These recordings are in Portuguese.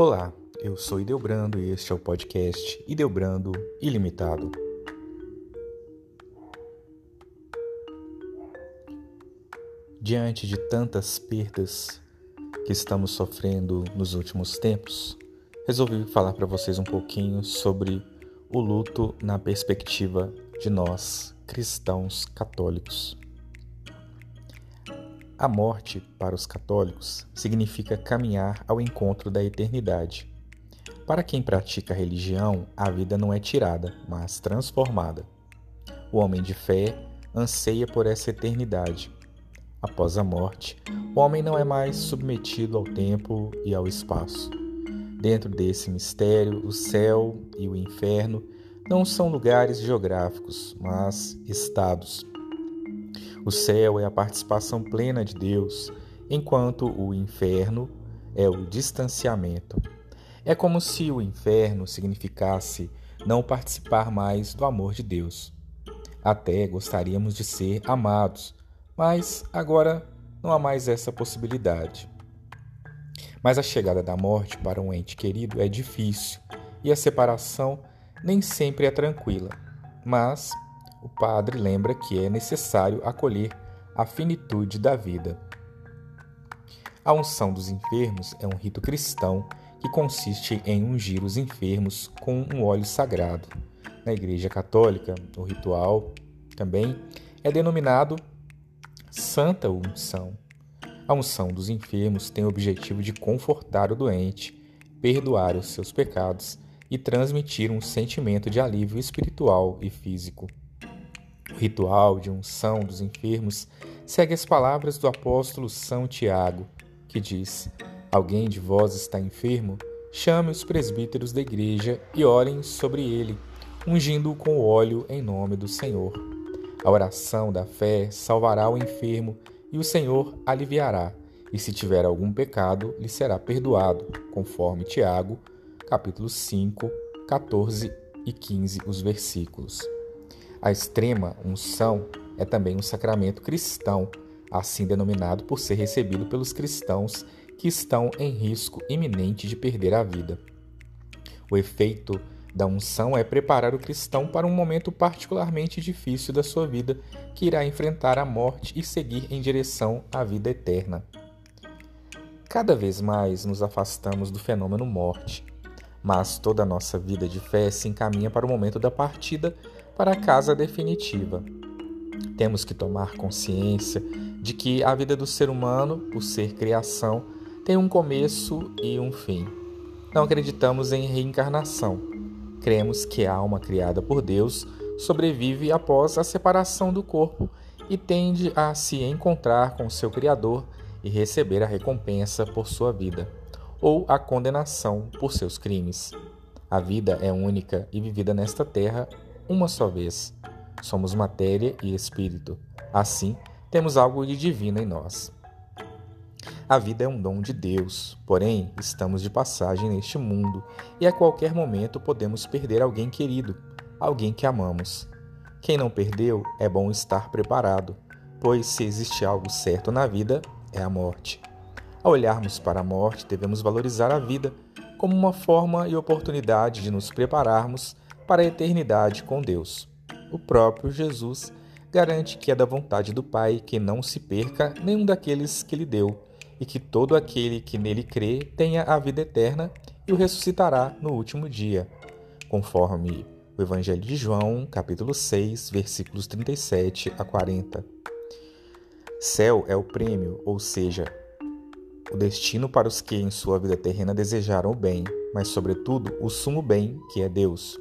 Olá, eu sou Ideobrando e este é o podcast Ideobrando Ilimitado. Diante de tantas perdas que estamos sofrendo nos últimos tempos, resolvi falar para vocês um pouquinho sobre o luto na perspectiva de nós, cristãos católicos. A morte, para os católicos, significa caminhar ao encontro da eternidade. Para quem pratica a religião, a vida não é tirada, mas transformada. O homem de fé anseia por essa eternidade. Após a morte, o homem não é mais submetido ao tempo e ao espaço. Dentro desse mistério, o céu e o inferno não são lugares geográficos, mas estados o céu é a participação plena de Deus, enquanto o inferno é o distanciamento. É como se o inferno significasse não participar mais do amor de Deus. Até gostaríamos de ser amados, mas agora não há mais essa possibilidade. Mas a chegada da morte para um ente querido é difícil e a separação nem sempre é tranquila. Mas o padre lembra que é necessário acolher a finitude da vida. A unção dos enfermos é um rito cristão que consiste em ungir os enfermos com um óleo sagrado. Na Igreja Católica, o ritual também é denominado Santa Unção. A unção dos enfermos tem o objetivo de confortar o doente, perdoar os seus pecados e transmitir um sentimento de alívio espiritual e físico. O ritual de unção dos enfermos segue as palavras do apóstolo São Tiago, que diz: Alguém de vós está enfermo? Chame os presbíteros da igreja e orem sobre ele, ungindo-o com óleo em nome do Senhor. A oração da fé salvará o enfermo e o Senhor aliviará, e se tiver algum pecado, lhe será perdoado, conforme Tiago, capítulo 5, 14 e 15, os versículos. A extrema unção é também um sacramento cristão, assim denominado por ser recebido pelos cristãos que estão em risco iminente de perder a vida. O efeito da unção é preparar o cristão para um momento particularmente difícil da sua vida, que irá enfrentar a morte e seguir em direção à vida eterna. Cada vez mais nos afastamos do fenômeno morte, mas toda a nossa vida de fé se encaminha para o momento da partida para a casa definitiva. Temos que tomar consciência de que a vida do ser humano, por ser criação, tem um começo e um fim. Não acreditamos em reencarnação. Cremos que a alma criada por Deus sobrevive após a separação do corpo e tende a se encontrar com seu Criador e receber a recompensa por sua vida, ou a condenação por seus crimes. A vida é única e vivida nesta terra uma só vez. Somos matéria e espírito. Assim, temos algo de divino em nós. A vida é um dom de Deus, porém, estamos de passagem neste mundo e a qualquer momento podemos perder alguém querido, alguém que amamos. Quem não perdeu, é bom estar preparado, pois se existe algo certo na vida, é a morte. Ao olharmos para a morte, devemos valorizar a vida como uma forma e oportunidade de nos prepararmos para a eternidade com Deus. O próprio Jesus garante que é da vontade do Pai que não se perca nenhum daqueles que lhe deu, e que todo aquele que nele crê tenha a vida eterna e o ressuscitará no último dia, conforme o Evangelho de João, capítulo 6, versículos 37 a 40. Céu é o prêmio, ou seja, o destino para os que em sua vida terrena desejaram o bem, mas, sobretudo, o sumo bem, que é Deus.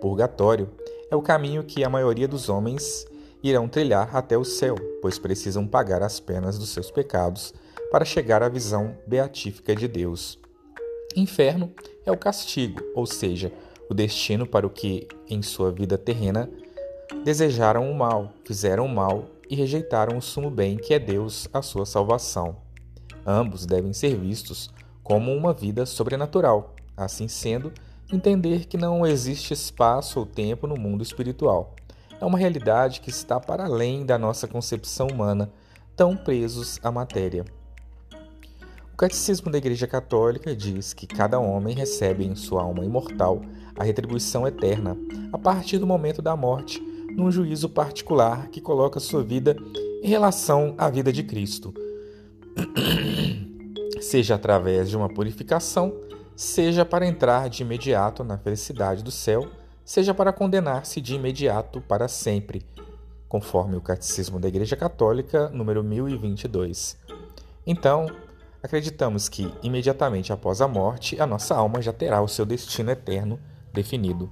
Purgatório é o caminho que a maioria dos homens irão trilhar até o céu, pois precisam pagar as penas dos seus pecados para chegar à visão beatífica de Deus. Inferno é o castigo, ou seja, o destino para o que, em sua vida terrena, desejaram o mal, fizeram o mal e rejeitaram o sumo bem que é Deus, a sua salvação. Ambos devem ser vistos como uma vida sobrenatural. Assim sendo, entender que não existe espaço ou tempo no mundo espiritual. É uma realidade que está para além da nossa concepção humana, tão presos à matéria. O Catecismo da Igreja Católica diz que cada homem recebe em sua alma imortal a retribuição eterna a partir do momento da morte, num juízo particular que coloca sua vida em relação à vida de Cristo, seja através de uma purificação, seja para entrar de imediato na felicidade do céu, seja para condenar-se de imediato para sempre, conforme o Catecismo da Igreja Católica, número 1022. Então, acreditamos que, imediatamente após a morte, a nossa alma já terá o seu destino eterno definido.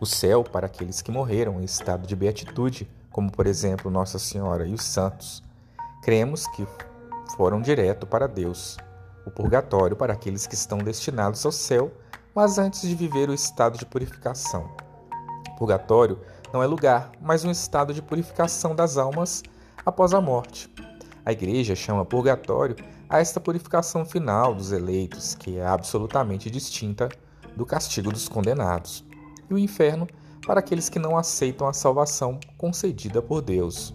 O céu para aqueles que morreram em estado de beatitude, como por exemplo Nossa Senhora e os santos. Cremos que foram direto para Deus. O purgatório para aqueles que estão destinados ao céu, mas antes de viver o estado de purificação. O purgatório não é lugar, mas um estado de purificação das almas após a morte. A Igreja chama purgatório a esta purificação final dos eleitos, que é absolutamente distinta do castigo dos condenados, e o inferno para aqueles que não aceitam a salvação concedida por Deus.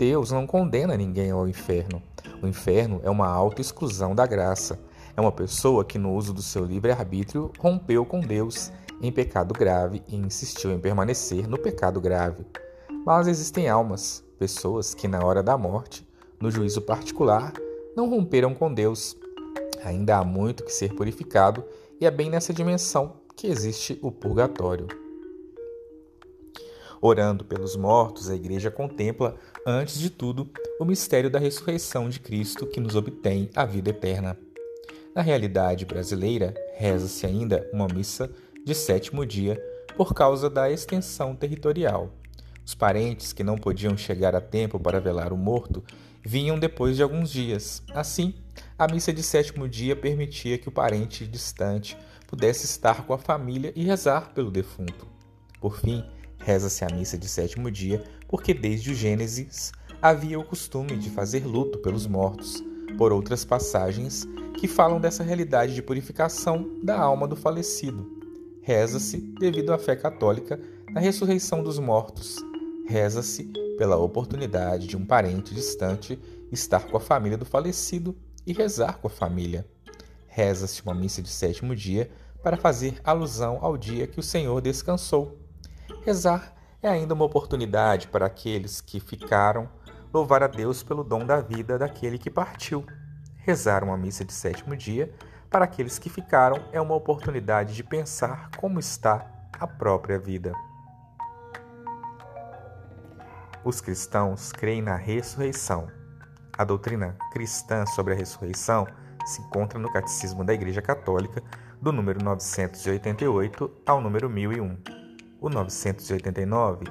Deus não condena ninguém ao inferno. O inferno é uma autoexclusão da graça. É uma pessoa que, no uso do seu livre-arbítrio, rompeu com Deus em pecado grave e insistiu em permanecer no pecado grave. Mas existem almas, pessoas que, na hora da morte, no juízo particular, não romperam com Deus. Ainda há muito que ser purificado, e é bem nessa dimensão que existe o purgatório. Orando pelos mortos, a Igreja contempla, antes de tudo, o mistério da ressurreição de Cristo que nos obtém a vida eterna. Na realidade brasileira, reza-se ainda uma missa de sétimo dia por causa da extensão territorial. Os parentes que não podiam chegar a tempo para velar o morto vinham depois de alguns dias. Assim, a missa de sétimo dia permitia que o parente distante pudesse estar com a família e rezar pelo defunto. Por fim, reza-se a missa de sétimo dia porque desde o Gênesis havia o costume de fazer luto pelos mortos, por outras passagens que falam dessa realidade de purificação da alma do falecido. Reza-se devido à fé católica na ressurreição dos mortos. Reza-se pela oportunidade de um parente distante estar com a família do falecido e rezar com a família. Reza-se uma missa de sétimo dia para fazer alusão ao dia que o Senhor descansou. Rezar é ainda uma oportunidade para aqueles que ficaram louvar a Deus pelo dom da vida daquele que partiu. Rezar uma missa de sétimo dia para aqueles que ficaram é uma oportunidade de pensar como está a própria vida. Os cristãos creem na ressurreição. A doutrina cristã sobre a ressurreição se encontra no Catecismo da Igreja Católica, do número 988 ao número 1001. O 989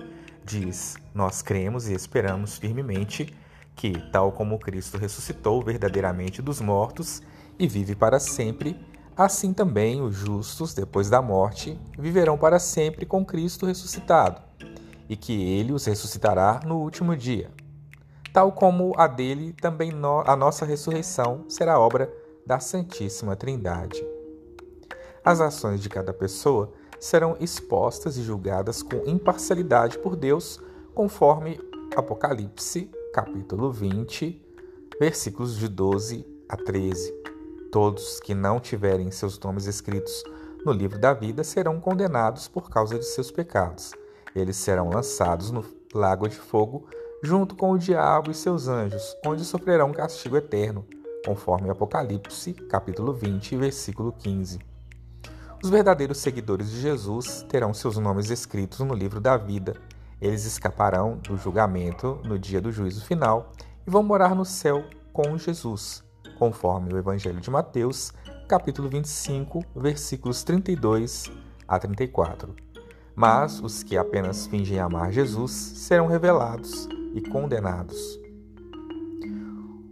diz: Nós cremos e esperamos firmemente que, tal como Cristo ressuscitou verdadeiramente dos mortos e vive para sempre, assim também os justos, depois da morte, viverão para sempre com Cristo ressuscitado e que ele os ressuscitará no último dia. Tal como a dele, também a nossa ressurreição será obra da Santíssima Trindade. As ações de cada pessoa serão expostas e julgadas com imparcialidade por Deus, conforme Apocalipse, capítulo 20, versículos de 12 a 13. Todos que não tiverem seus nomes escritos no livro da vida serão condenados por causa de seus pecados. Eles serão lançados no lago de fogo junto com o diabo e seus anjos, onde sofrerão castigo eterno, conforme Apocalipse, capítulo 20, versículo 15. Os verdadeiros seguidores de Jesus terão seus nomes escritos no livro da vida. Eles escaparão do julgamento no dia do juízo final e vão morar no céu com Jesus, conforme o Evangelho de Mateus, capítulo 25, versículos 32 a 34 mas os que apenas fingem amar Jesus serão revelados e condenados.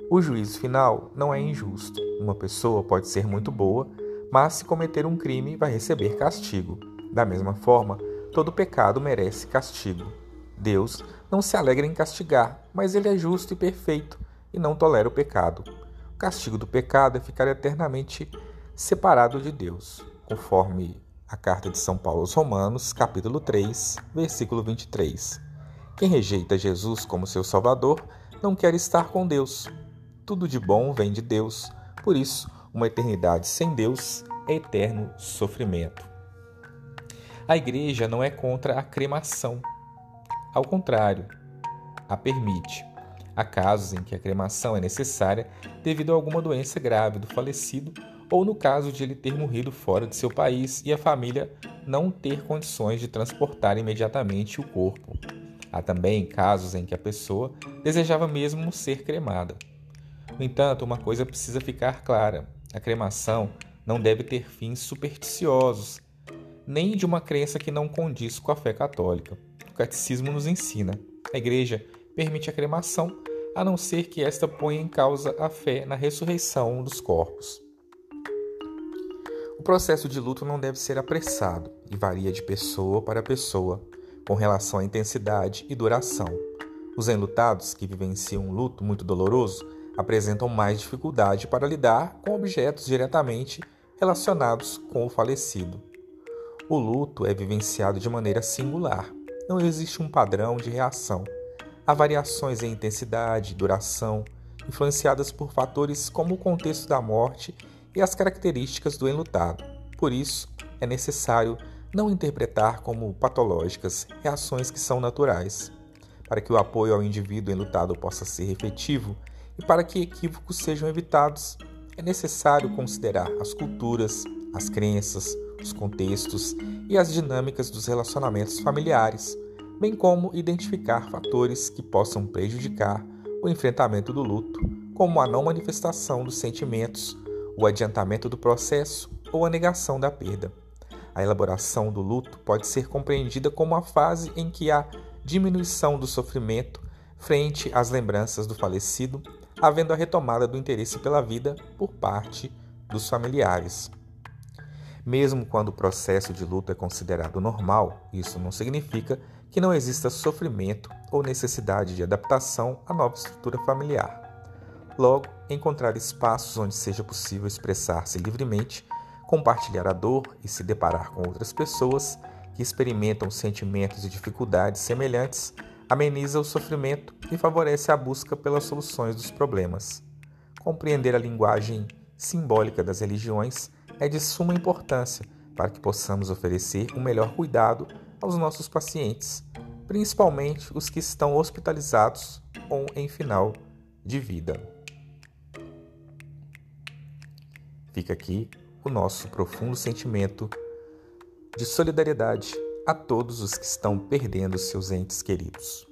O juízo final não é injusto. Uma pessoa pode ser muito boa, mas se cometer um crime vai receber castigo. Da mesma forma, todo pecado merece castigo. Deus não se alegra em castigar, mas ele é justo e perfeito e não tolera o pecado. O castigo do pecado é ficar eternamente separado de Deus, conforme a carta de São Paulo aos Romanos, capítulo 3, versículo 23. Quem rejeita Jesus como seu Salvador não quer estar com Deus. Tudo de bom vem de Deus. Por isso, Uma eternidade sem Deus é eterno sofrimento. A igreja não é contra a cremação. Ao contrário, a permite. Há casos em que a cremação é necessária devido a alguma doença grave do falecido ou no caso de ele ter morrido fora de seu país e a família não ter condições de transportar imediatamente o corpo. Há também casos em que a pessoa desejava mesmo ser cremada. No entanto, uma coisa precisa ficar clara: a cremação não deve ter fins supersticiosos, nem de uma crença que não condiz com a fé católica. O catecismo nos ensina: a igreja permite a cremação, a não ser que esta ponha em causa a fé na ressurreição dos corpos. O processo de luto não deve ser apressado e varia de pessoa para pessoa com relação à intensidade e duração. Os enlutados que vivenciam um luto muito doloroso apresentam mais dificuldade para lidar com objetos diretamente relacionados com o falecido. O luto é vivenciado de maneira singular. Não existe um padrão de reação. Há variações em intensidade duração, influenciadas por fatores como o contexto da morte e as características do enlutado. Por isso, é necessário não interpretar como patológicas reações que são naturais. Para que o apoio ao indivíduo enlutado possa ser efetivo e para que equívocos sejam evitados, é necessário considerar as culturas, as crenças, os contextos e as dinâmicas dos relacionamentos familiares, bem como identificar fatores que possam prejudicar o enfrentamento do luto, como a não manifestação dos sentimentos, o adiantamento do processo ou a negação da perda. A elaboração do luto pode ser compreendida como a fase em que há diminuição do sofrimento frente às lembranças do falecido, havendo a retomada do interesse pela vida por parte dos familiares. Mesmo quando o processo de luto é considerado normal, isso não significa que não exista sofrimento ou necessidade de adaptação à nova estrutura familiar. Logo, encontrar espaços onde seja possível expressar-se livremente compartilhar a dor e se deparar com outras pessoas que experimentam sentimentos e dificuldades semelhantes ameniza o sofrimento e favorece a busca pelas soluções dos problemas. Compreender a linguagem simbólica das religiões é de suma importância para que possamos oferecer um melhor cuidado aos nossos pacientes, principalmente os que estão hospitalizados ou em final de vida. Fica aqui o nosso profundo sentimento de solidariedade a todos os que estão perdendo seus entes queridos.